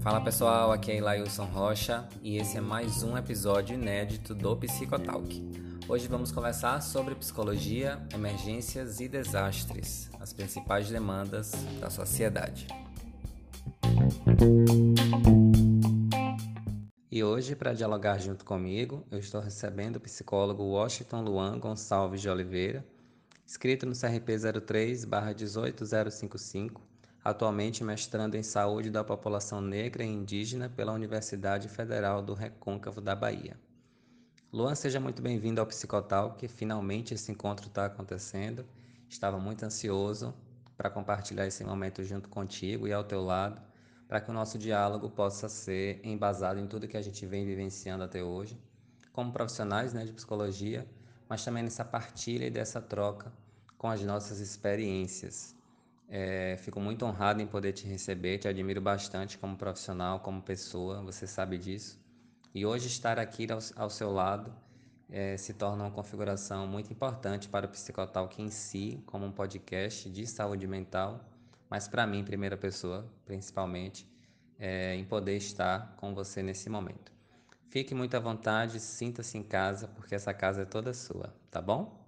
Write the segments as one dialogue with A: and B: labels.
A: Fala pessoal, aqui é Ilailson Rocha e esse é mais um episódio inédito do Psicotalk. Hoje vamos conversar sobre psicologia, emergências e desastres, as principais demandas da sociedade. E hoje, para dialogar junto comigo, eu estou recebendo o psicólogo Washington Luan Gonçalves de Oliveira, inscrito no CRP 03-18055, atualmente mestrando em saúde da população negra e indígena pela Universidade Federal do Recôncavo da Bahia. Luan, seja muito bem-vindo ao Psicotal, que finalmente esse encontro está acontecendo. Estava muito ansioso para compartilhar esse momento junto contigo e ao teu lado para que o nosso diálogo possa ser embasado em tudo que a gente vem vivenciando até hoje, como profissionais né, de psicologia, mas também nessa partilha e dessa troca com as nossas experiências. É, fico muito honrado em poder te receber, te admiro bastante como profissional, como pessoa, você sabe disso. E hoje estar aqui ao, ao seu lado é, se torna uma configuração muito importante para o Psicotalk em si, como um podcast de saúde mental mas para mim, primeira pessoa, principalmente, é, em poder estar com você nesse momento. Fique muito à vontade, sinta-se em casa, porque essa casa é toda sua, tá bom?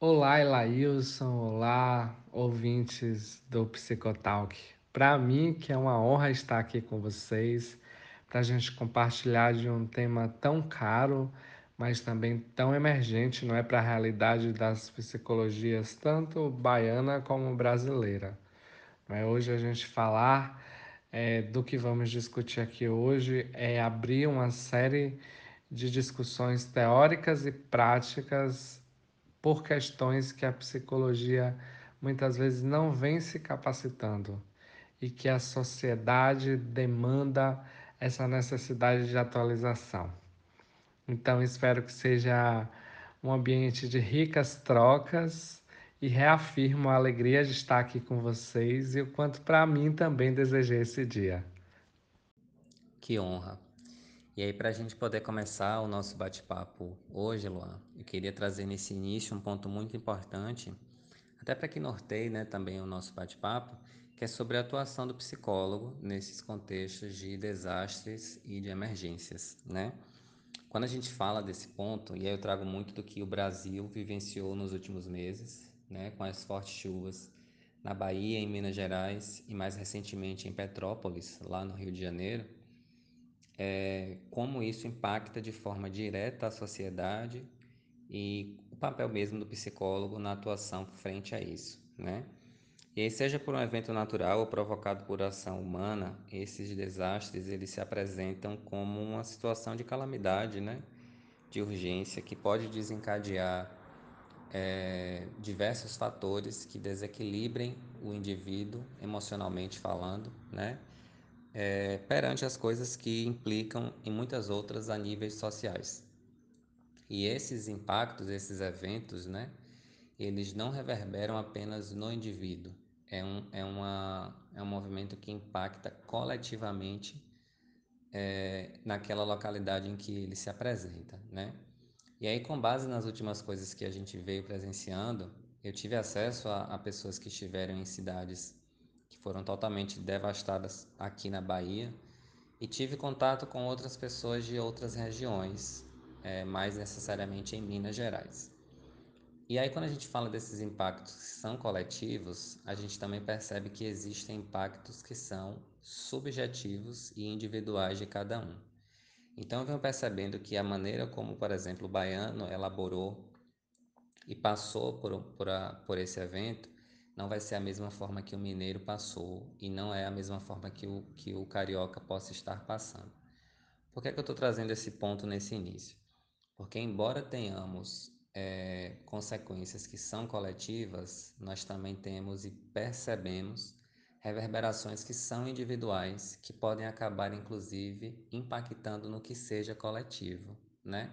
B: Olá, Elailson, olá, ouvintes do Psicotalk. Para mim, que é uma honra estar aqui com vocês, para a gente compartilhar de um tema tão caro, mas também tão emergente, não é, para a realidade das psicologias, tanto baiana como brasileira. Mas hoje a gente falar é, do que vamos discutir aqui hoje é abrir uma série de discussões teóricas e práticas por questões que a psicologia muitas vezes não vem se capacitando e que a sociedade demanda essa necessidade de atualização. Então, espero que seja um ambiente de ricas trocas e reafirmo a alegria de estar aqui com vocês e o quanto para mim também desejei esse dia.
A: Que honra. E aí, para a gente poder começar o nosso bate-papo hoje, Luan, eu queria trazer nesse início um ponto muito importante, até para que norteie né, também o nosso bate-papo, que é sobre a atuação do psicólogo nesses contextos de desastres e de emergências, né? Quando a gente fala desse ponto, e aí eu trago muito do que o Brasil vivenciou nos últimos meses, né, com as fortes chuvas na Bahia, em Minas Gerais e mais recentemente em Petrópolis, lá no Rio de Janeiro, é, como isso impacta de forma direta a sociedade e o papel mesmo do psicólogo na atuação frente a isso, né? E aí, seja por um evento natural ou provocado por ação humana, esses desastres eles se apresentam como uma situação de calamidade, né? De urgência que pode desencadear é, diversos fatores que desequilibrem o indivíduo emocionalmente falando, né? É, perante as coisas que implicam em muitas outras a níveis sociais. E esses impactos, esses eventos, né, eles não reverberam apenas no indivíduo. É um, é uma, é um movimento que impacta coletivamente é, naquela localidade em que ele se apresenta, né? E aí, com base nas últimas coisas que a gente veio presenciando, eu tive acesso a, a pessoas que estiveram em cidades que foram totalmente devastadas aqui na Bahia e tive contato com outras pessoas de outras regiões, é, mais necessariamente em Minas Gerais. E aí, quando a gente fala desses impactos que são coletivos, a gente também percebe que existem impactos que são subjetivos e individuais de cada um. Então eu venho percebendo que a maneira como, por exemplo, o baiano elaborou e passou por, por, a, por esse evento não vai ser a mesma forma que o mineiro passou e não é a mesma forma que o, que o carioca possa estar passando. Por que, é que eu estou trazendo esse ponto nesse início? Porque, embora tenhamos é, consequências que são coletivas, nós também temos e percebemos reverberações que são individuais, que podem acabar inclusive impactando no que seja coletivo, né?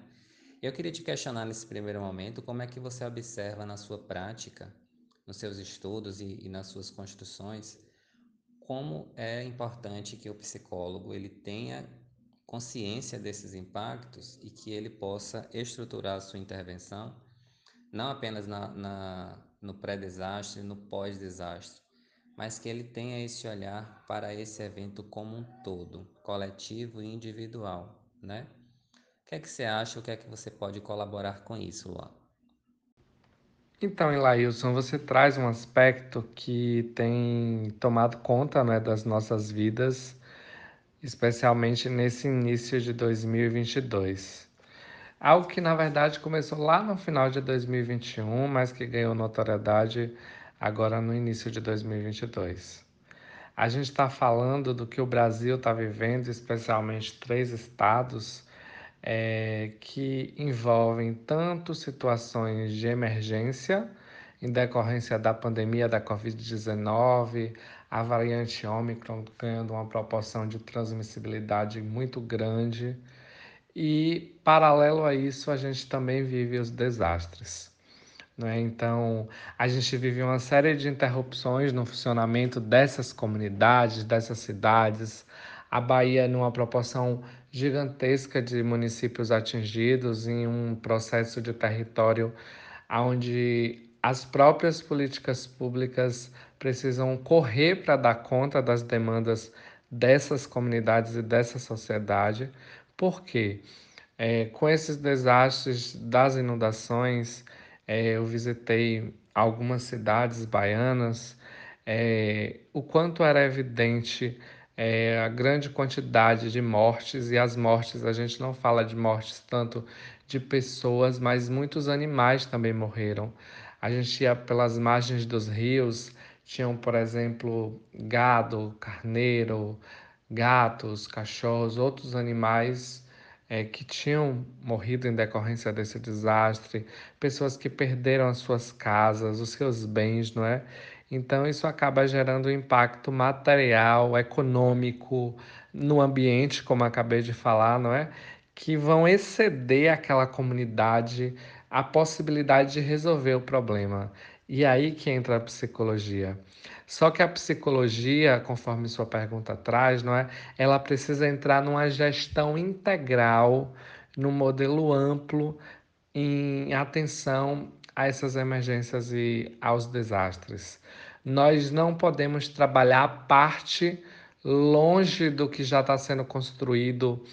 A: Eu queria te questionar nesse primeiro momento como é que você observa na sua prática, nos seus estudos e, e nas suas construções, como é importante que o psicólogo ele tenha consciência desses impactos e que ele possa estruturar a sua intervenção não apenas na, na no pré-desastre, no pós-desastre, mas que ele tenha esse olhar para esse evento como um todo, coletivo e individual, né? O que é que você acha? O que é que você pode colaborar com isso, Luan?
B: Então, Ilailson, você traz um aspecto que tem tomado conta né, das nossas vidas, especialmente nesse início de 2022. Algo que na verdade começou lá no final de 2021, mas que ganhou notoriedade agora no início de 2022. A gente está falando do que o Brasil está vivendo, especialmente três estados é, que envolvem tanto situações de emergência em decorrência da pandemia da Covid-19, a variante Ômicron ganhando uma proporção de transmissibilidade muito grande. E, paralelo a isso, a gente também vive os desastres. Né? Então, a gente vive uma série de interrupções no funcionamento dessas comunidades, dessas cidades. A Bahia, numa proporção gigantesca de municípios atingidos em um processo de território onde as próprias políticas públicas precisam correr para dar conta das demandas dessas comunidades e dessa sociedade. Por quê? É, com esses desastres das inundações, é, eu visitei algumas cidades baianas, é, o quanto era evidente é, a grande quantidade de mortes, e as mortes, a gente não fala de mortes tanto de pessoas, mas muitos animais também morreram. A gente ia pelas margens dos rios, tinham, por exemplo, gado, carneiro, gatos, cachorros, outros animais é, que tinham morrido em decorrência desse desastre, pessoas que perderam as suas casas, os seus bens, não é? Então, isso acaba gerando um impacto material, econômico no ambiente, como acabei de falar, não é? Que vão exceder aquela comunidade a possibilidade de resolver o problema. E aí que entra a psicologia. Só que a psicologia, conforme sua pergunta traz, não é? Ela precisa entrar numa gestão integral, num modelo amplo em atenção a essas emergências e aos desastres. Nós não podemos trabalhar a parte longe do que já está sendo construído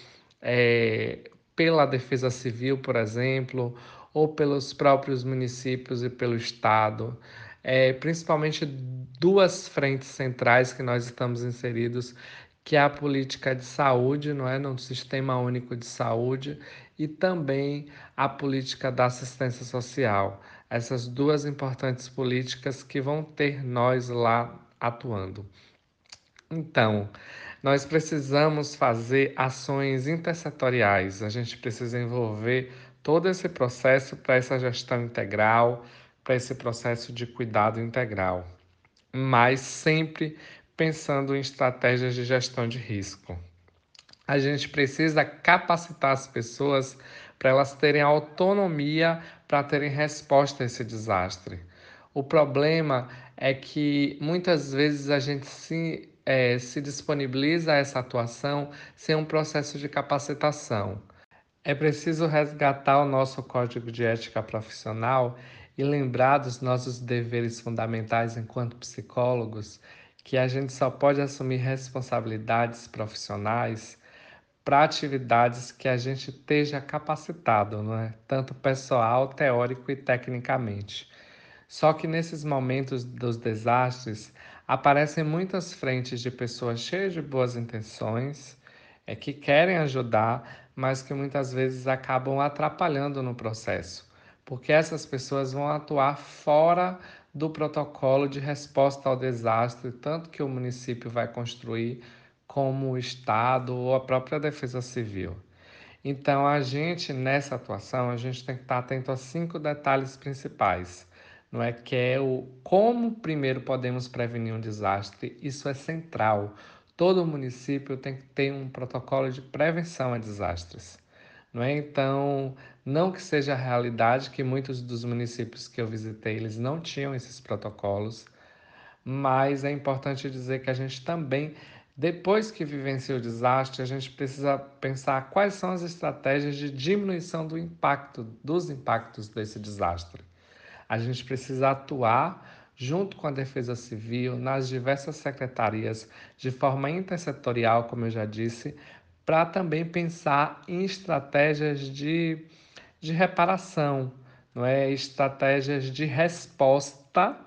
B: é, pela Defesa Civil, por exemplo, ou pelos próprios municípios e pelo Estado. É, principalmente duas frentes centrais que nós estamos inseridos, que é a política de saúde, não é, no sistema único de saúde, e também a política da assistência social. Essas duas importantes políticas que vão ter nós lá atuando. Então, nós precisamos fazer ações intersetoriais, a gente precisa envolver todo esse processo para essa gestão integral, para esse processo de cuidado integral, mas sempre pensando em estratégias de gestão de risco. A gente precisa capacitar as pessoas para elas terem autonomia para terem resposta a esse desastre. O problema é que muitas vezes a gente se, é, se disponibiliza a essa atuação sem um processo de capacitação. É preciso resgatar o nosso código de ética profissional e lembrar dos nossos deveres fundamentais enquanto psicólogos, que a gente só pode assumir responsabilidades profissionais para atividades que a gente esteja capacitado, não é? tanto pessoal, teórico e tecnicamente. Só que nesses momentos dos desastres aparecem muitas frentes de pessoas cheias de boas intenções, é, que querem ajudar, mas que muitas vezes acabam atrapalhando no processo, porque essas pessoas vão atuar fora do protocolo de resposta ao desastre, tanto que o município vai construir como o Estado ou a própria Defesa Civil. Então, a gente, nessa atuação, a gente tem que estar atento a cinco detalhes principais. Não é que é o como primeiro podemos prevenir um desastre, isso é central. Todo município tem que ter um protocolo de prevenção a desastres. Não é? Então, não que seja a realidade que muitos dos municípios que eu visitei, eles não tinham esses protocolos, mas é importante dizer que a gente também depois que vivencia o desastre, a gente precisa pensar quais são as estratégias de diminuição do impacto, dos impactos desse desastre. A gente precisa atuar junto com a Defesa Civil, nas diversas secretarias, de forma intersetorial, como eu já disse, para também pensar em estratégias de, de reparação, não é? estratégias de resposta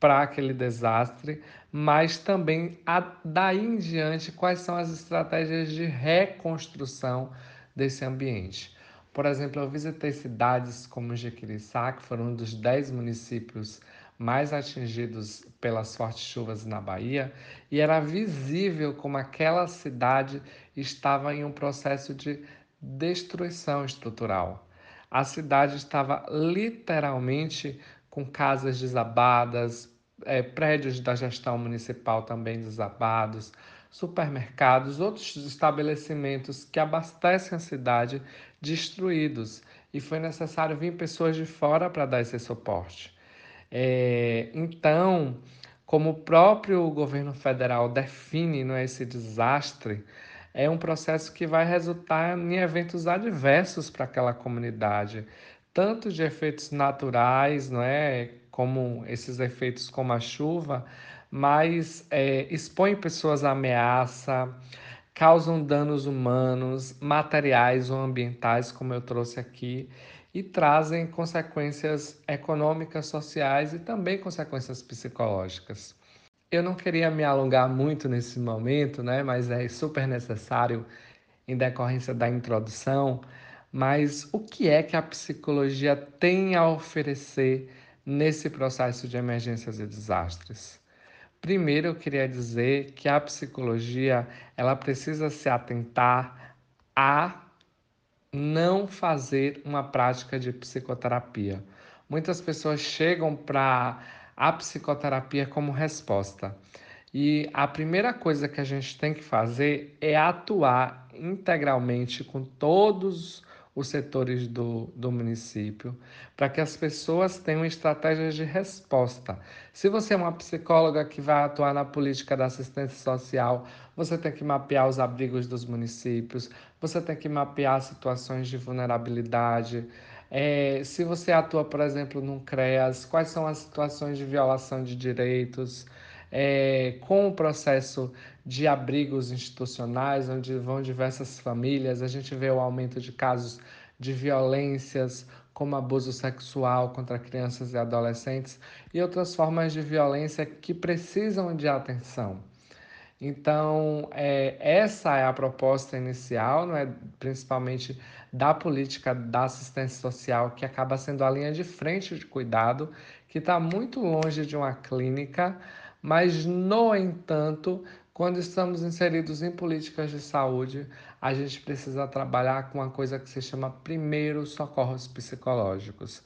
B: para aquele desastre, mas também a, daí em diante quais são as estratégias de reconstrução desse ambiente. Por exemplo, eu visitei cidades como Jequiriçá, que foram um dos dez municípios mais atingidos pelas fortes chuvas na Bahia, e era visível como aquela cidade estava em um processo de destruição estrutural. A cidade estava literalmente com casas desabadas, é, prédios da gestão municipal também desabados, supermercados, outros estabelecimentos que abastecem a cidade destruídos. E foi necessário vir pessoas de fora para dar esse suporte. É, então, como o próprio governo federal define não é, esse desastre, é um processo que vai resultar em eventos adversos para aquela comunidade, tanto de efeitos naturais, não é, como esses efeitos como a chuva, mas é, expõem pessoas à ameaça, causam danos humanos, materiais ou ambientais, como eu trouxe aqui, e trazem consequências econômicas, sociais e também consequências psicológicas. Eu não queria me alongar muito nesse momento, né, mas é super necessário em decorrência da introdução. Mas o que é que a psicologia tem a oferecer nesse processo de emergências e desastres? Primeiro, eu queria dizer que a psicologia ela precisa se atentar a não fazer uma prática de psicoterapia. Muitas pessoas chegam para a psicoterapia como resposta. E a primeira coisa que a gente tem que fazer é atuar integralmente com todos os setores do, do município, para que as pessoas tenham estratégias de resposta. Se você é uma psicóloga que vai atuar na política da assistência social, você tem que mapear os abrigos dos municípios, você tem que mapear situações de vulnerabilidade. É, se você atua, por exemplo, num CREAS, quais são as situações de violação de direitos? É, com o processo de abrigos institucionais, onde vão diversas famílias, a gente vê o aumento de casos de violências, como abuso sexual contra crianças e adolescentes, e outras formas de violência que precisam de atenção. Então, é, essa é a proposta inicial, não é? principalmente da política da assistência social, que acaba sendo a linha de frente de cuidado, que está muito longe de uma clínica, mas, no entanto, quando estamos inseridos em políticas de saúde, a gente precisa trabalhar com uma coisa que se chama primeiros socorros psicológicos,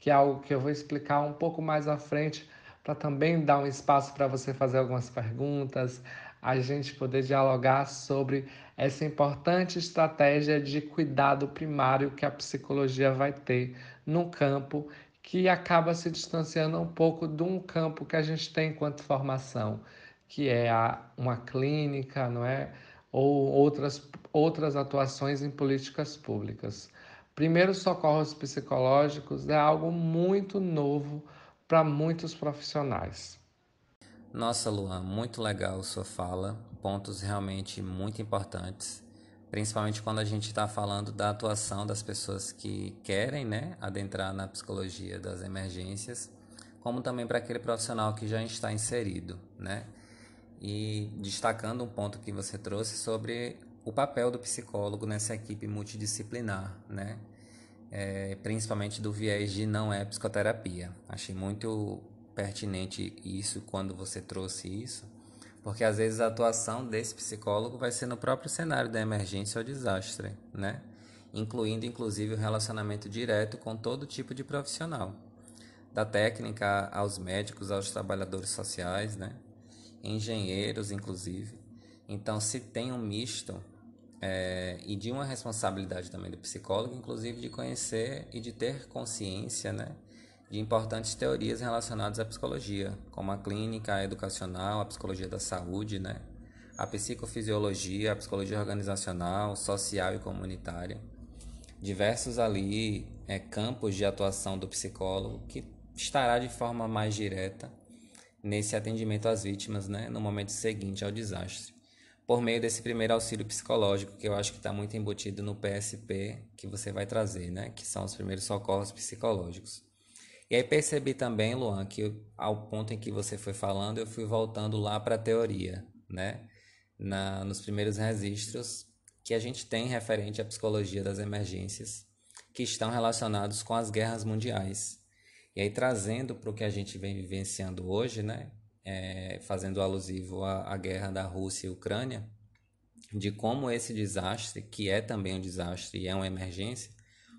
B: que é algo que eu vou explicar um pouco mais à frente, para também dar um espaço para você fazer algumas perguntas, a gente poder dialogar sobre essa importante estratégia de cuidado primário que a psicologia vai ter no campo que acaba se distanciando um pouco de um campo que a gente tem enquanto formação, que é a, uma clínica, não é? Ou outras, outras atuações em políticas públicas. Primeiros socorros psicológicos é algo muito novo para muitos profissionais.
A: Nossa, Luan, muito legal sua fala, pontos realmente muito importantes, principalmente quando a gente está falando da atuação das pessoas que querem né, adentrar na psicologia das emergências, como também para aquele profissional que já está inserido, né? e destacando um ponto que você trouxe sobre o papel do psicólogo nessa equipe multidisciplinar, né? É, principalmente do viés de não é psicoterapia. Achei muito pertinente isso quando você trouxe isso, porque às vezes a atuação desse psicólogo vai ser no próprio cenário da emergência ou desastre, né? Incluindo inclusive o relacionamento direto com todo tipo de profissional, da técnica aos médicos, aos trabalhadores sociais, né? engenheiros, inclusive. Então, se tem um misto é, e de uma responsabilidade também do psicólogo, inclusive de conhecer e de ter consciência, né, de importantes teorias relacionadas à psicologia, como a clínica, a educacional, a psicologia da saúde, né, a psicofisiologia, a psicologia organizacional, social e comunitária. Diversos ali é, campos de atuação do psicólogo que estará de forma mais direta nesse atendimento às vítimas, né, no momento seguinte ao desastre, por meio desse primeiro auxílio psicológico que eu acho que está muito embutido no PSP que você vai trazer, né, que são os primeiros socorros psicológicos. E aí percebi também, Luan, que ao ponto em que você foi falando, eu fui voltando lá para a teoria, né, na, nos primeiros registros que a gente tem referente à psicologia das emergências, que estão relacionados com as guerras mundiais. E aí, trazendo para o que a gente vem vivenciando hoje, né, é, fazendo alusivo à, à guerra da Rússia e Ucrânia, de como esse desastre, que é também um desastre e é uma emergência,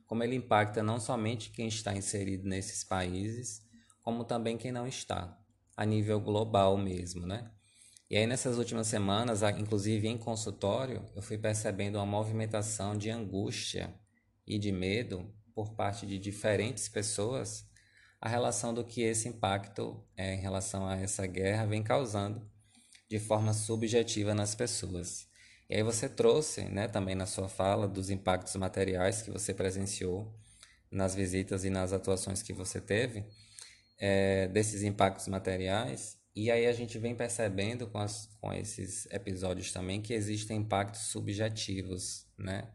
A: como ele impacta não somente quem está inserido nesses países, como também quem não está, a nível global mesmo, né? E aí nessas últimas semanas, inclusive em consultório, eu fui percebendo uma movimentação de angústia e de medo por parte de diferentes pessoas a relação do que esse impacto é, em relação a essa guerra vem causando de forma subjetiva nas pessoas. E aí você trouxe, né, também na sua fala dos impactos materiais que você presenciou nas visitas e nas atuações que você teve, é, desses impactos materiais e aí a gente vem percebendo com, as, com esses episódios também que existem impactos subjetivos, né?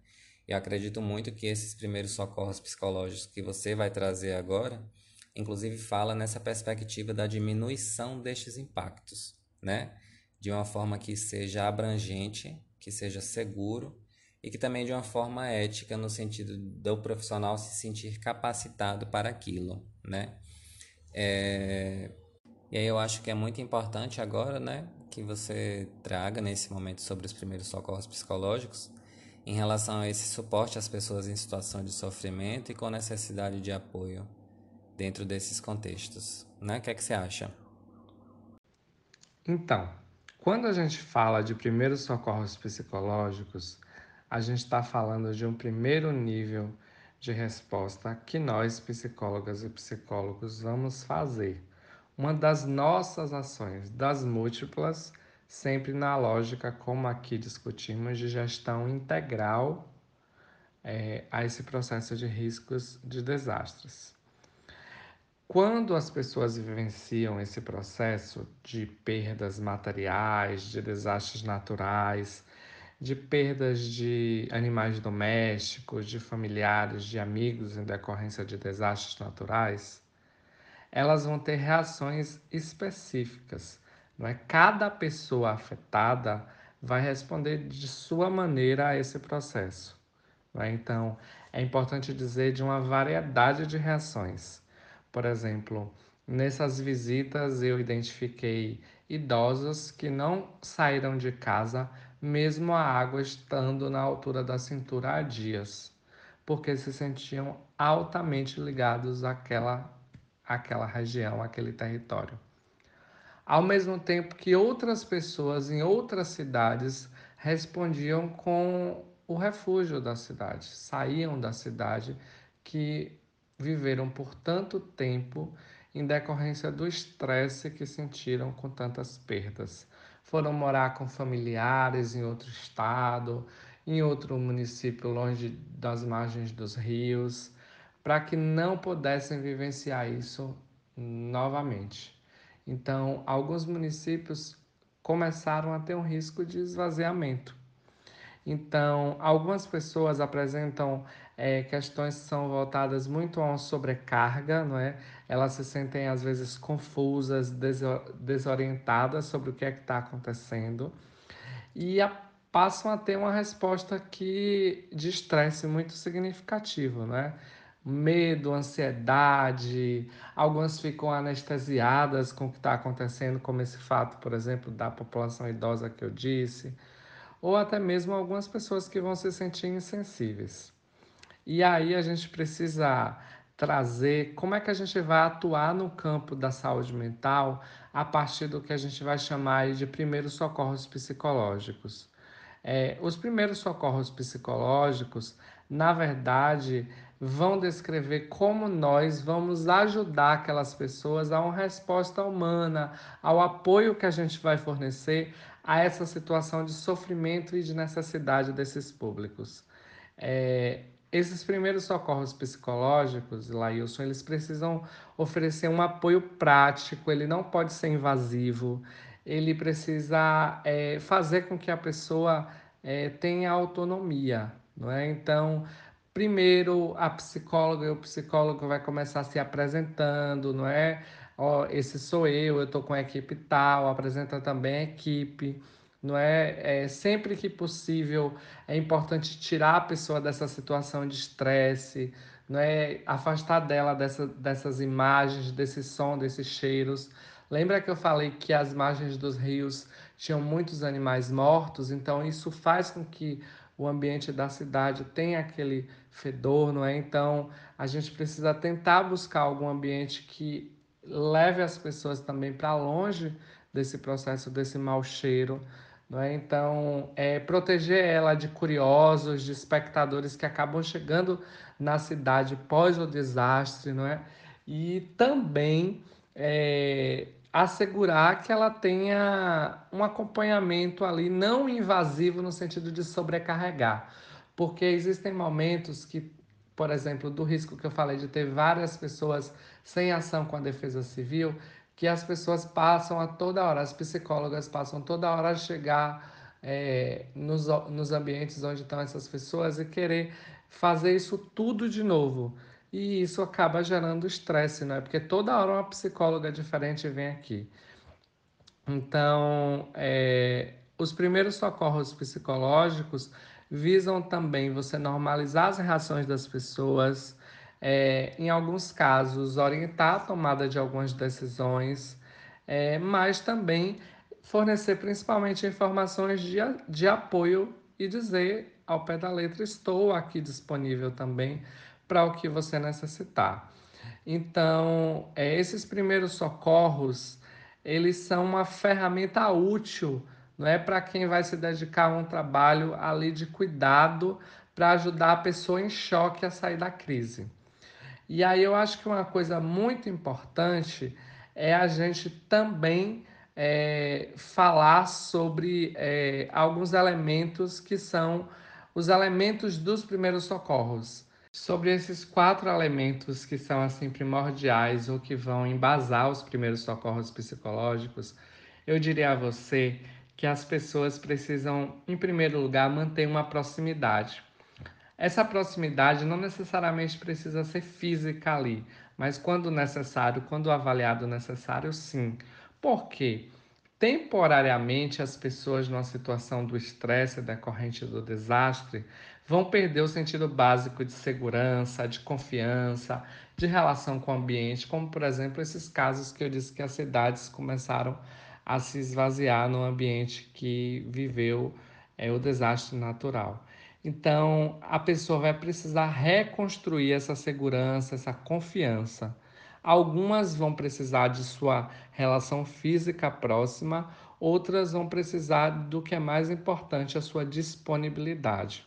A: E acredito muito que esses primeiros socorros psicológicos que você vai trazer agora, inclusive fala nessa perspectiva da diminuição destes impactos, né? De uma forma que seja abrangente, que seja seguro e que também de uma forma ética no sentido do profissional se sentir capacitado para aquilo, né? É, e aí eu acho que é muito importante agora, né, que você traga nesse momento sobre os primeiros socorros psicológicos em relação a esse suporte às pessoas em situação de sofrimento e com necessidade de apoio dentro desses contextos, né? O que é que você acha?
B: Então, quando a gente fala de primeiros socorros psicológicos, a gente está falando de um primeiro nível de resposta que nós, psicólogas e psicólogos, vamos fazer uma das nossas ações, das múltiplas, sempre na lógica, como aqui discutimos, de gestão integral é, a esse processo de riscos de desastres. Quando as pessoas vivenciam esse processo de perdas materiais, de desastres naturais, de perdas de animais domésticos, de familiares, de amigos em decorrência de desastres naturais, elas vão ter reações específicas. Não é? Cada pessoa afetada vai responder de sua maneira a esse processo. É? Então, é importante dizer de uma variedade de reações. Por exemplo, nessas visitas eu identifiquei idosos que não saíram de casa, mesmo a água estando na altura da cintura há dias, porque se sentiam altamente ligados àquela aquela região, aquele território. Ao mesmo tempo que outras pessoas em outras cidades respondiam com o refúgio da cidade, saíam da cidade que viveram por tanto tempo em decorrência do estresse que sentiram com tantas perdas. Foram morar com familiares em outro estado, em outro município longe das margens dos rios, para que não pudessem vivenciar isso novamente. Então, alguns municípios começaram a ter um risco de esvaziamento. Então, algumas pessoas apresentam é, questões que são voltadas muito a uma sobrecarga, não é? Elas se sentem às vezes confusas, desorientadas sobre o que é que está acontecendo e a, passam a ter uma resposta que de estresse muito significativo, né? medo, ansiedade, algumas ficam anestesiadas com o que está acontecendo, como esse fato, por exemplo, da população idosa que eu disse, ou até mesmo algumas pessoas que vão se sentir insensíveis. E aí a gente precisa trazer como é que a gente vai atuar no campo da saúde mental a partir do que a gente vai chamar de primeiros socorros psicológicos. É, os primeiros socorros psicológicos, na verdade, vão descrever como nós vamos ajudar aquelas pessoas a uma resposta humana, ao apoio que a gente vai fornecer a essa situação de sofrimento e de necessidade desses públicos. É, esses primeiros socorros psicológicos, Lailson, eles precisam oferecer um apoio prático, ele não pode ser invasivo, ele precisa é, fazer com que a pessoa é, tenha autonomia, não é? Então, primeiro a psicóloga e o psicólogo vai começar se apresentando, não é? Ó, esse sou eu, eu estou com a equipe tal, apresenta também a equipe não é? é? Sempre que possível é importante tirar a pessoa dessa situação de estresse, não é? Afastar dela dessa, dessas imagens, desse som, desses cheiros. Lembra que eu falei que as margens dos rios tinham muitos animais mortos? Então isso faz com que o ambiente da cidade tenha aquele fedor, não é? Então a gente precisa tentar buscar algum ambiente que leve as pessoas também para longe desse processo, desse mau cheiro é? Então, é, proteger ela de curiosos, de espectadores que acabam chegando na cidade pós o desastre, não é? E também é, assegurar que ela tenha um acompanhamento ali não invasivo no sentido de sobrecarregar, porque existem momentos que, por exemplo, do risco que eu falei de ter várias pessoas sem ação com a defesa civil, que as pessoas passam a toda hora, as psicólogas passam toda hora a chegar é, nos, nos ambientes onde estão essas pessoas e querer fazer isso tudo de novo. E isso acaba gerando estresse, né? Porque toda hora uma psicóloga diferente vem aqui. Então, é, os primeiros socorros psicológicos visam também você normalizar as reações das pessoas, é, em alguns casos, orientar a tomada de algumas decisões, é, mas também fornecer principalmente informações de, de apoio e dizer ao pé da letra: estou aqui disponível também para o que você necessitar. Então, é, esses primeiros socorros, eles são uma ferramenta útil, não é para quem vai se dedicar a um trabalho ali de cuidado para ajudar a pessoa em choque a sair da crise. E aí eu acho que uma coisa muito importante é a gente também é, falar sobre é, alguns elementos que são os elementos dos primeiros socorros. Sobre esses quatro elementos que são assim primordiais ou que vão embasar os primeiros socorros psicológicos, eu diria a você que as pessoas precisam, em primeiro lugar, manter uma proximidade. Essa proximidade não necessariamente precisa ser física ali, mas quando necessário, quando avaliado necessário, sim. Por quê? Temporariamente, as pessoas numa situação do estresse decorrente do desastre vão perder o sentido básico de segurança, de confiança, de relação com o ambiente, como por exemplo esses casos que eu disse que as cidades começaram a se esvaziar no ambiente que viveu é, o desastre natural. Então, a pessoa vai precisar reconstruir essa segurança, essa confiança. Algumas vão precisar de sua relação física próxima, outras vão precisar do que é mais importante, a sua disponibilidade.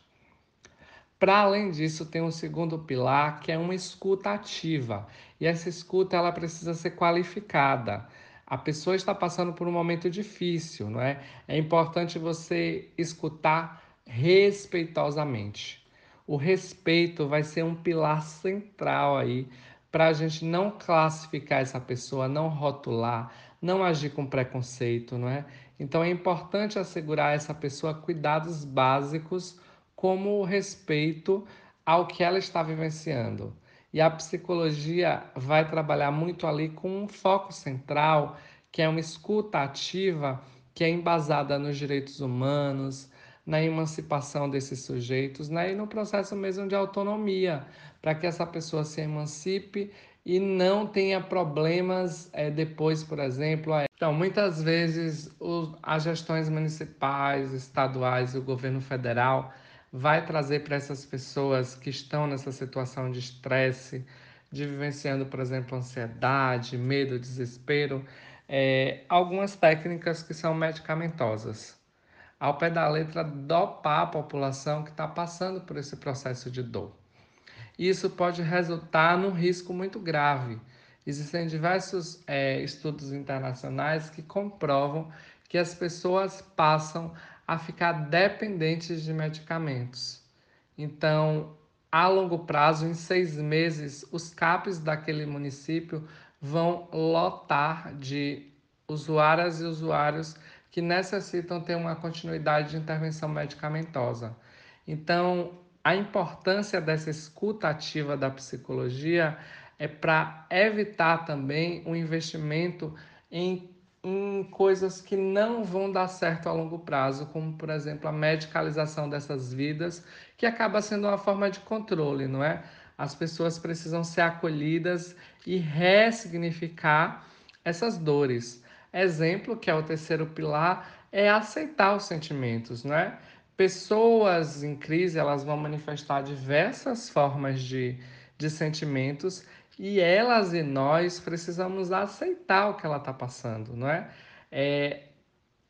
B: Para além disso, tem um segundo pilar que é uma escuta ativa. E essa escuta ela precisa ser qualificada. A pessoa está passando por um momento difícil, não é? É importante você escutar respeitosamente. O respeito vai ser um pilar central aí para a gente não classificar essa pessoa, não rotular, não agir com preconceito, não é? Então é importante assegurar essa pessoa cuidados básicos como o respeito ao que ela está vivenciando. E a psicologia vai trabalhar muito ali com um foco central, que é uma escuta ativa, que é embasada nos direitos humanos, na emancipação desses sujeitos né, e no processo mesmo de autonomia, para que essa pessoa se emancipe e não tenha problemas é, depois, por exemplo. Então, muitas vezes os, as gestões municipais, estaduais e o governo federal vai trazer para essas pessoas que estão nessa situação de estresse, de vivenciando, por exemplo, ansiedade, medo, desespero, é, algumas técnicas que são medicamentosas ao pé da letra, dopar a população que está passando por esse processo de dor. Isso pode resultar num risco muito grave. Existem diversos é, estudos internacionais que comprovam que as pessoas passam a ficar dependentes de medicamentos. Então, a longo prazo, em seis meses, os CAPs daquele município vão lotar de usuárias e usuários que necessitam ter uma continuidade de intervenção medicamentosa. Então, a importância dessa escuta ativa da psicologia é para evitar também o um investimento em, em coisas que não vão dar certo a longo prazo, como, por exemplo, a medicalização dessas vidas, que acaba sendo uma forma de controle, não é? As pessoas precisam ser acolhidas e ressignificar essas dores. Exemplo, que é o terceiro pilar, é aceitar os sentimentos, não é? Pessoas em crise, elas vão manifestar diversas formas de, de sentimentos e elas e nós precisamos aceitar o que ela está passando, não é? é?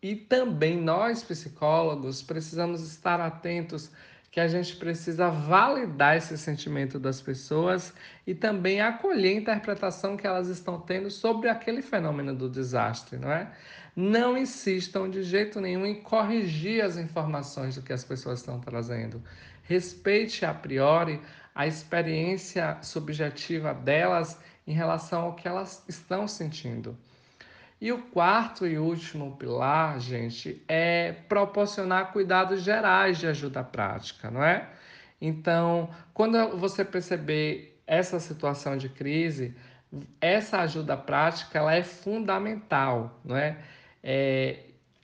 B: E também nós, psicólogos, precisamos estar atentos que a gente precisa validar esse sentimento das pessoas e também acolher a interpretação que elas estão tendo sobre aquele fenômeno do desastre, não é? Não insistam de jeito nenhum em corrigir as informações do que as pessoas estão trazendo. Respeite a priori a experiência subjetiva delas em relação ao que elas estão sentindo. E o quarto e último pilar, gente, é proporcionar cuidados gerais de ajuda prática, não é? Então, quando você perceber essa situação de crise, essa ajuda prática ela é fundamental, não é? é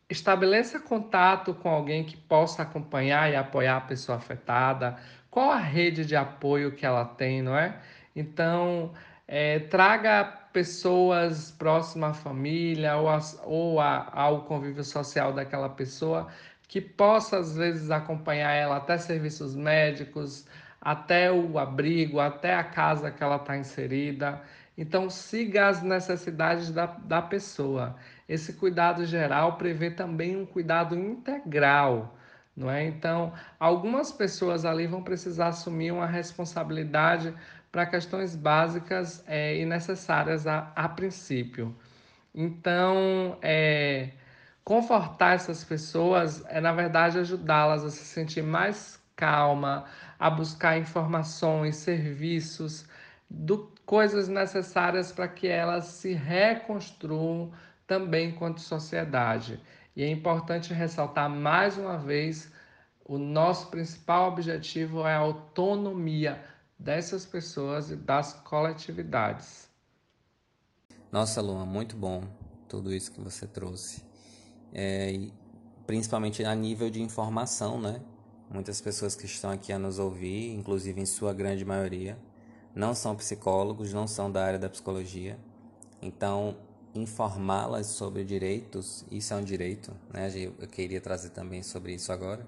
B: estabeleça contato com alguém que possa acompanhar e apoiar a pessoa afetada, qual a rede de apoio que ela tem, não é? Então, é, traga pessoas próximas à família ou, as, ou a, ao convívio social daquela pessoa que possa, às vezes, acompanhar ela até serviços médicos, até o abrigo, até a casa que ela está inserida. Então, siga as necessidades da, da pessoa. Esse cuidado geral prevê também um cuidado integral não é? Então, algumas pessoas ali vão precisar assumir uma responsabilidade para questões básicas é, e necessárias a, a princípio. Então, é, confortar essas pessoas é, na verdade, ajudá-las a se sentir mais calma, a buscar informações, serviços, do, coisas necessárias para que elas se reconstruam também enquanto sociedade. E é importante ressaltar mais uma vez: o nosso principal objetivo é a autonomia dessas pessoas e das coletividades.
A: Nossa, Luan, muito bom tudo isso que você trouxe. É, principalmente a nível de informação, né? Muitas pessoas que estão aqui a nos ouvir, inclusive em sua grande maioria, não são psicólogos, não são da área da psicologia. Então, informá-las sobre direitos, isso é um direito, né? Eu queria trazer também sobre isso agora,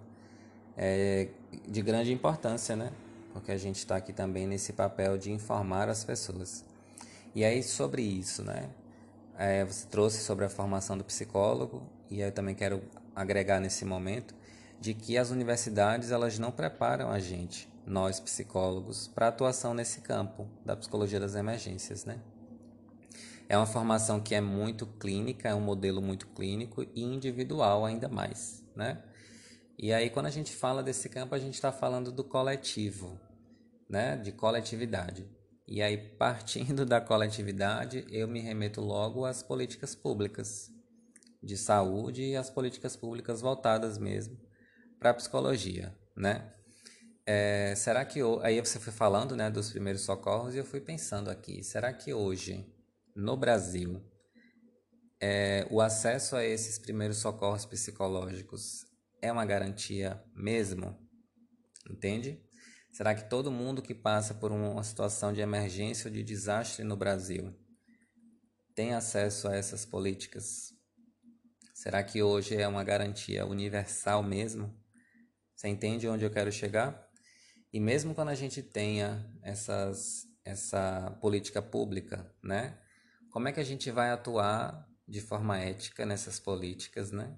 A: é de grande importância, né? Porque a gente está aqui também nesse papel de informar as pessoas. E aí sobre isso, né? É, você trouxe sobre a formação do psicólogo e eu também quero agregar nesse momento de que as universidades elas não preparam a gente, nós psicólogos, para atuação nesse campo da psicologia das emergências, né? É uma formação que é muito clínica, é um modelo muito clínico e individual ainda mais, né? E aí quando a gente fala desse campo, a gente está falando do coletivo, né? De coletividade. E aí partindo da coletividade, eu me remeto logo às políticas públicas de saúde e às políticas públicas voltadas mesmo para a psicologia, né? É, será que aí você foi falando, né, dos primeiros socorros e eu fui pensando aqui, será que hoje no Brasil, é, o acesso a esses primeiros socorros psicológicos é uma garantia mesmo? Entende? Será que todo mundo que passa por uma situação de emergência ou de desastre no Brasil tem acesso a essas políticas? Será que hoje é uma garantia universal mesmo? Você entende onde eu quero chegar? E mesmo quando a gente tenha essas, essa política pública, né? Como é que a gente vai atuar de forma ética nessas políticas, né?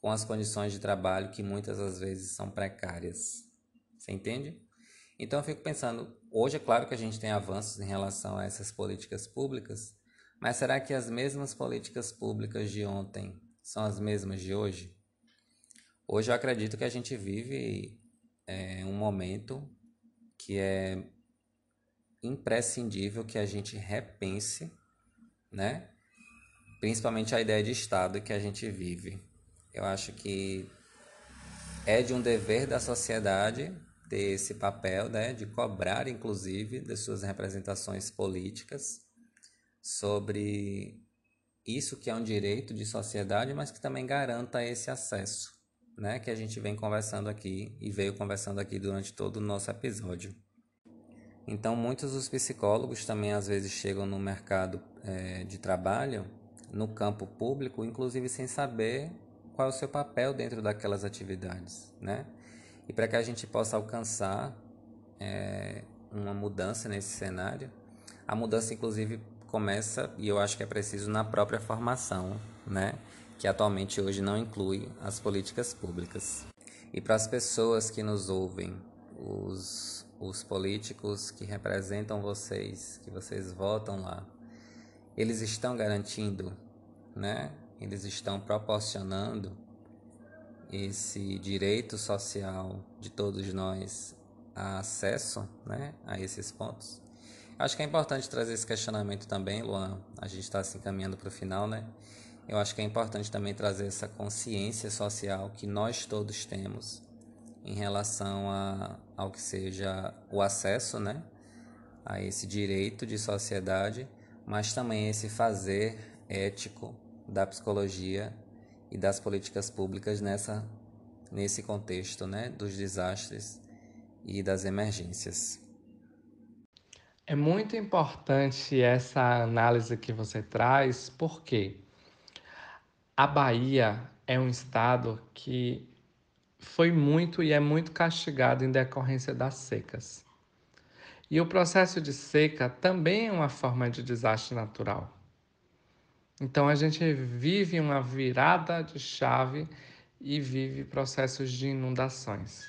A: Com as condições de trabalho que muitas das vezes são precárias. Você entende? Então eu fico pensando, hoje é claro que a gente tem avanços em relação a essas políticas públicas, mas será que as mesmas políticas públicas de ontem são as mesmas de hoje? Hoje eu acredito que a gente vive é, um momento que é imprescindível que a gente repense, né? Principalmente a ideia de Estado que a gente vive. Eu acho que é de um dever da sociedade ter esse papel, né, de cobrar, inclusive, das suas representações políticas sobre isso que é um direito de sociedade, mas que também garanta esse acesso, né, que a gente vem conversando aqui e veio conversando aqui durante todo o nosso episódio. Então, muitos dos psicólogos também às vezes chegam no mercado é, de trabalho, no campo público, inclusive sem saber qual é o seu papel dentro daquelas atividades, né? E para que a gente possa alcançar é, uma mudança nesse cenário, a mudança inclusive começa e eu acho que é preciso na própria formação, né? Que atualmente hoje não inclui as políticas públicas. E para as pessoas que nos ouvem, os os políticos que representam vocês, que vocês votam lá, eles estão garantindo, né? Eles estão proporcionando esse direito social de todos nós a acesso, né, a esses pontos. Acho que é importante trazer esse questionamento também, Luan. A gente está se encaminhando para o final, né? Eu acho que é importante também trazer essa consciência social que nós todos temos em relação a, ao que seja o acesso né, a esse direito de sociedade, mas também esse fazer ético da psicologia e das políticas públicas nessa, nesse contexto né, dos desastres e das emergências.
B: É muito importante essa análise que você traz, porque a Bahia é um estado que foi muito e é muito castigado em decorrência das secas. E o processo de seca também é uma forma de desastre natural. Então a gente vive uma virada de chave e vive processos de inundações.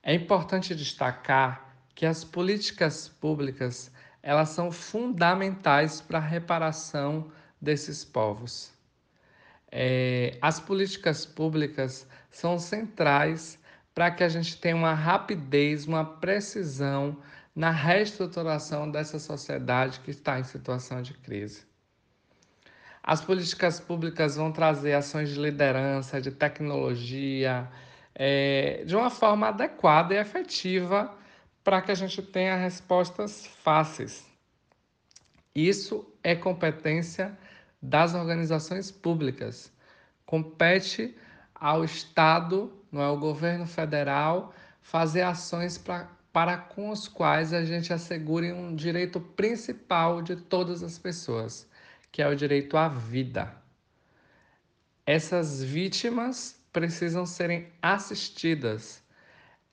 B: É importante destacar que as políticas públicas elas são fundamentais para a reparação desses povos. É, as políticas públicas são centrais para que a gente tenha uma rapidez, uma precisão na reestruturação dessa sociedade que está em situação de crise. As políticas públicas vão trazer ações de liderança, de tecnologia, é, de uma forma adequada e efetiva para que a gente tenha respostas fáceis. Isso é competência das organizações públicas. Compete ao Estado, não é, ao governo federal, fazer ações pra, para com os quais a gente assegure um direito principal de todas as pessoas, que é o direito à vida. Essas vítimas precisam serem assistidas.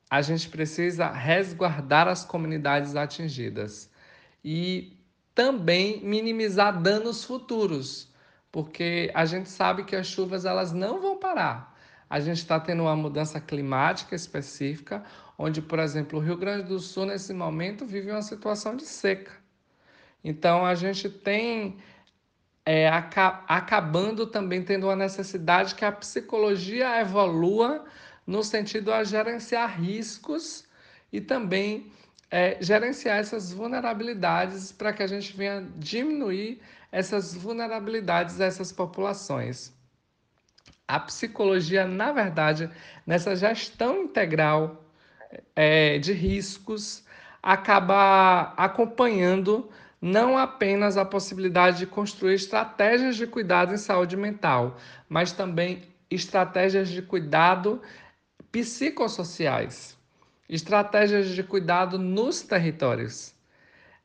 B: A gente precisa resguardar as comunidades atingidas e também minimizar danos futuros, porque a gente sabe que as chuvas elas não vão parar a gente está tendo uma mudança climática específica, onde, por exemplo, o Rio Grande do Sul, nesse momento, vive uma situação de seca. Então, a gente tem é, aca acabando também tendo uma necessidade que a psicologia evolua no sentido a gerenciar riscos e também é, gerenciar essas vulnerabilidades para que a gente venha diminuir essas vulnerabilidades dessas populações. A psicologia, na verdade, nessa gestão integral é, de riscos, acaba acompanhando não apenas a possibilidade de construir estratégias de cuidado em saúde mental, mas também estratégias de cuidado psicossociais, estratégias de cuidado nos territórios.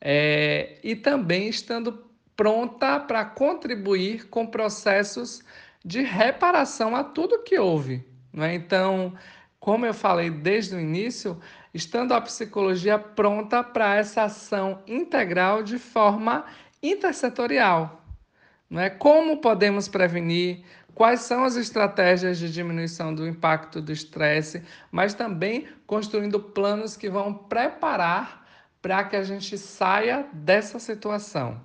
B: É, e também estando pronta para contribuir com processos de reparação a tudo que houve. Né? Então, como eu falei desde o início, estando a psicologia pronta para essa ação integral de forma intersetorial. Não é? Como podemos prevenir? Quais são as estratégias de diminuição do impacto do estresse, mas também construindo planos que vão preparar para que a gente saia dessa situação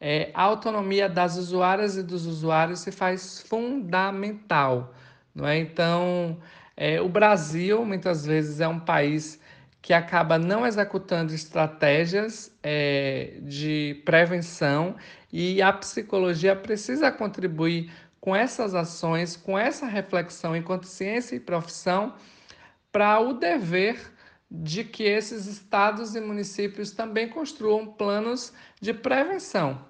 B: é, a autonomia das usuárias e dos usuários se faz fundamental. Não é? Então, é, o Brasil, muitas vezes, é um país que acaba não executando estratégias é, de prevenção e a psicologia precisa contribuir com essas ações, com essa reflexão enquanto ciência e profissão, para o dever de que esses estados e municípios também construam planos de prevenção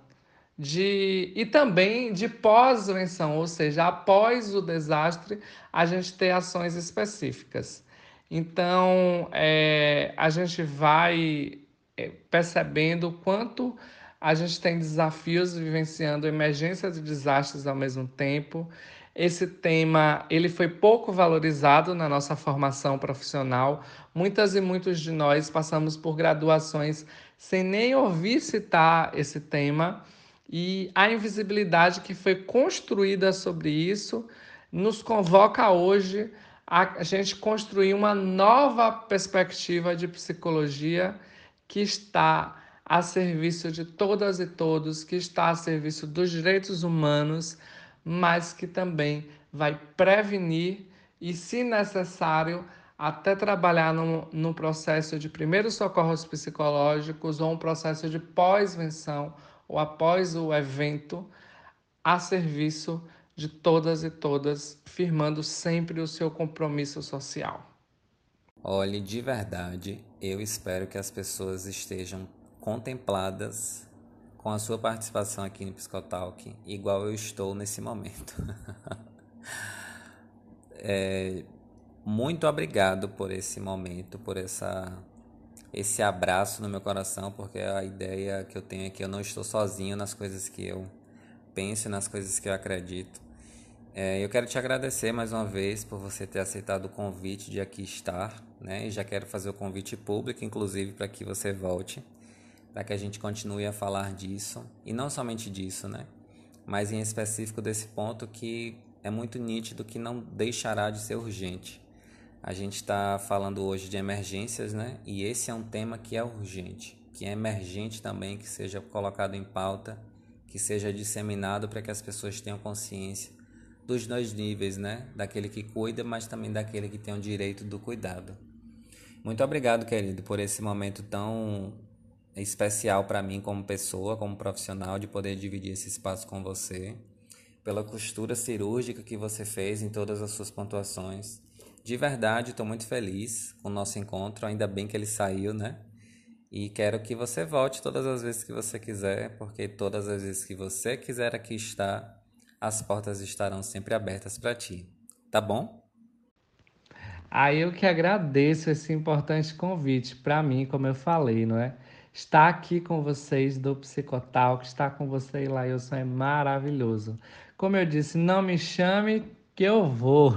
B: de, e também de pós-venção, ou seja, após o desastre, a gente ter ações específicas. Então, é, a gente vai é, percebendo quanto a gente tem desafios vivenciando emergências e desastres ao mesmo tempo. Esse tema ele foi pouco valorizado na nossa formação profissional. Muitas e muitos de nós passamos por graduações sem nem ouvir citar esse tema e a invisibilidade que foi construída sobre isso nos convoca hoje a gente construir uma nova perspectiva de psicologia que está a serviço de todas e todos, que está a serviço dos direitos humanos, mas que também vai prevenir e, se necessário, até trabalhar no, no processo de primeiros socorros psicológicos ou um processo de pós-venção ou após o evento, a serviço de todas e todas, firmando sempre o seu compromisso social.
A: Olhe, de verdade, eu espero que as pessoas estejam contempladas com a sua participação aqui no Psicotalk, igual eu estou nesse momento. é, muito obrigado por esse momento, por essa esse abraço no meu coração, porque a ideia que eu tenho é que eu não estou sozinho nas coisas que eu penso, nas coisas que eu acredito. É, eu quero te agradecer mais uma vez por você ter aceitado o convite de aqui estar, né? E já quero fazer o convite público, inclusive, para que você volte para que a gente continue a falar disso e não somente disso, né? Mas em específico desse ponto que é muito nítido que não deixará de ser urgente. A gente está falando hoje de emergências, né? E esse é um tema que é urgente, que é emergente também, que seja colocado em pauta, que seja disseminado para que as pessoas tenham consciência dos dois níveis, né? Daquele que cuida, mas também daquele que tem o direito do cuidado. Muito obrigado, querido, por esse momento tão especial para mim como pessoa, como profissional, de poder dividir esse espaço com você, pela costura cirúrgica que você fez em todas as suas pontuações. De verdade, estou muito feliz com o nosso encontro, ainda bem que ele saiu, né? E quero que você volte todas as vezes que você quiser, porque todas as vezes que você quiser aqui estar, as portas estarão sempre abertas para ti. Tá bom?
B: Aí eu que agradeço esse importante convite para mim, como eu falei, não é? Estar aqui com vocês do Psicotal, que está com você, Lailson, é maravilhoso. Como eu disse, não me chame que eu vou.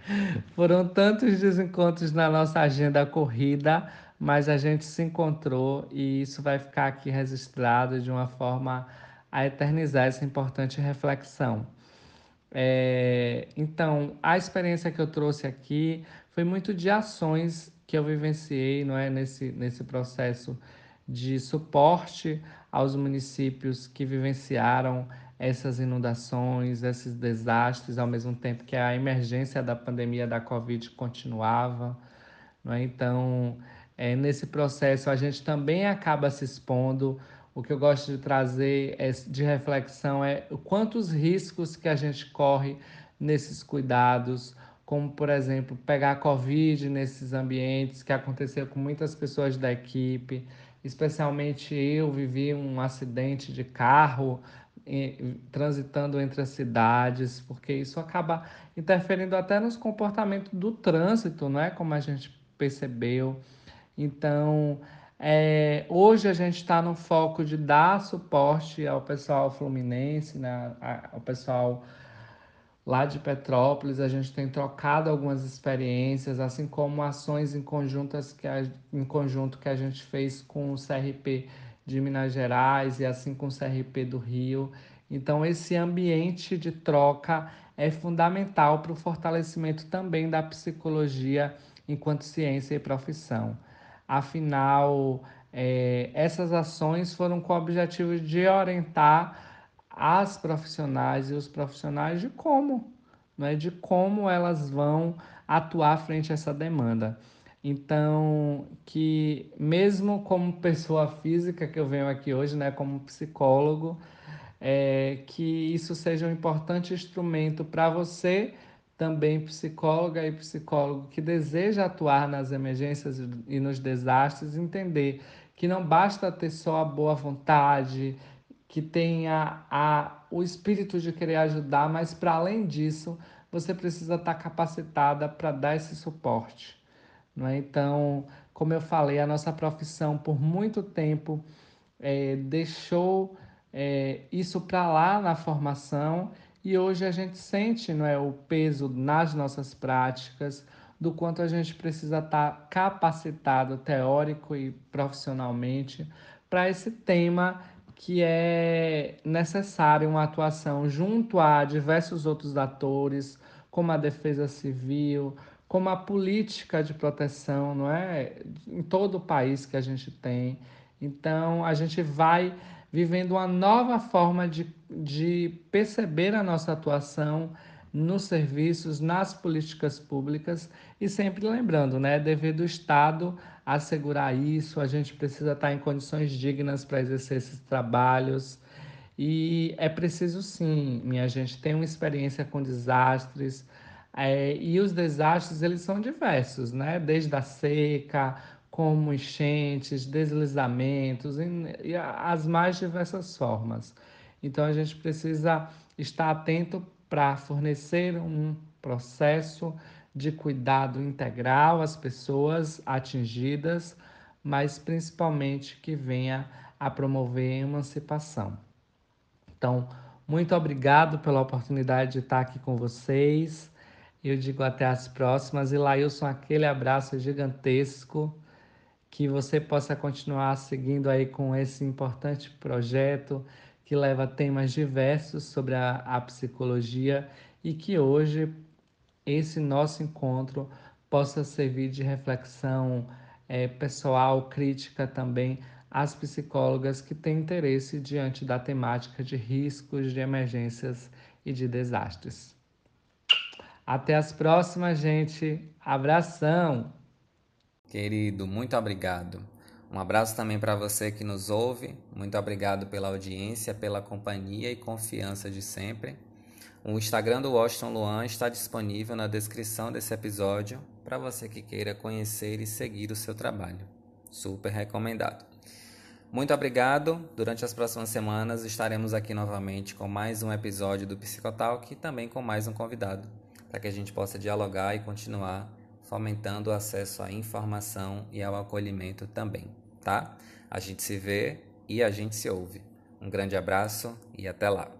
B: Foram tantos desencontros na nossa agenda corrida, mas a gente se encontrou e isso vai ficar aqui registrado de uma forma a eternizar essa importante reflexão. É, então, a experiência que eu trouxe aqui foi muito de ações que eu vivenciei não é, nesse, nesse processo de suporte aos municípios que vivenciaram essas inundações, esses desastres, ao mesmo tempo que a emergência da pandemia da Covid continuava. É? Então, é, nesse processo, a gente também acaba se expondo. O que eu gosto de trazer é, de reflexão é quantos riscos que a gente corre nesses cuidados, como, por exemplo, pegar Covid nesses ambientes, que aconteceu com muitas pessoas da equipe, especialmente eu vivi um acidente de carro transitando entre as cidades, porque isso acaba interferindo até nos comportamentos do trânsito, não é? Como a gente percebeu. Então, é, hoje a gente está no foco de dar suporte ao pessoal fluminense, né? ao pessoal Lá de Petrópolis, a gente tem trocado algumas experiências, assim como ações em, conjuntas que a, em conjunto que a gente fez com o CRP de Minas Gerais e assim com o CRP do Rio. Então, esse ambiente de troca é fundamental para o fortalecimento também da psicologia enquanto ciência e profissão. Afinal, é, essas ações foram com o objetivo de orientar as profissionais e os profissionais de como, né, de como elas vão atuar frente a essa demanda. Então, que mesmo como pessoa física que eu venho aqui hoje, né, como psicólogo, é, que isso seja um importante instrumento para você, também psicóloga e psicólogo que deseja atuar nas emergências e nos desastres, entender que não basta ter só a boa vontade, que tenha a, o espírito de querer ajudar, mas para além disso, você precisa estar tá capacitada para dar esse suporte. Não é? Então, como eu falei, a nossa profissão por muito tempo é, deixou é, isso para lá na formação e hoje a gente sente não é, o peso nas nossas práticas, do quanto a gente precisa estar tá capacitado teórico e profissionalmente para esse tema que é necessário uma atuação junto a diversos outros atores, como a defesa civil, como a política de proteção, não é? Em todo o país que a gente tem. Então, a gente vai vivendo uma nova forma de, de perceber a nossa atuação nos serviços, nas políticas públicas e sempre lembrando, né, é dever do Estado assegurar isso, a gente precisa estar em condições dignas para exercer esses trabalhos e é preciso sim, minha gente, ter uma experiência com desastres, é, e os desastres eles são diversos, né? Desde a seca, como enchentes, deslizamentos, e, e as mais diversas formas. Então a gente precisa estar atento para fornecer um processo de cuidado integral às pessoas atingidas, mas principalmente que venha a promover a emancipação. Então, muito obrigado pela oportunidade de estar aqui com vocês. Eu digo até as próximas. E Lailson, aquele abraço gigantesco. Que você possa continuar seguindo aí com esse importante projeto que leva temas diversos sobre a, a psicologia e que hoje esse nosso encontro possa servir de reflexão é, pessoal, crítica também às psicólogas que têm interesse diante da temática de riscos, de emergências e de desastres. Até as próximas, gente. Abração.
A: Querido, muito obrigado. Um abraço também para você que nos ouve. Muito obrigado pela audiência, pela companhia e confiança de sempre. O Instagram do Washington Luan está disponível na descrição desse episódio para você que queira conhecer e seguir o seu trabalho. Super recomendado. Muito obrigado. Durante as próximas semanas estaremos aqui novamente com mais um episódio do Psicotalk e também com mais um convidado para que a gente possa dialogar e continuar fomentando o acesso à informação e ao acolhimento também, tá? A gente se vê e a gente se ouve. Um grande abraço e até lá.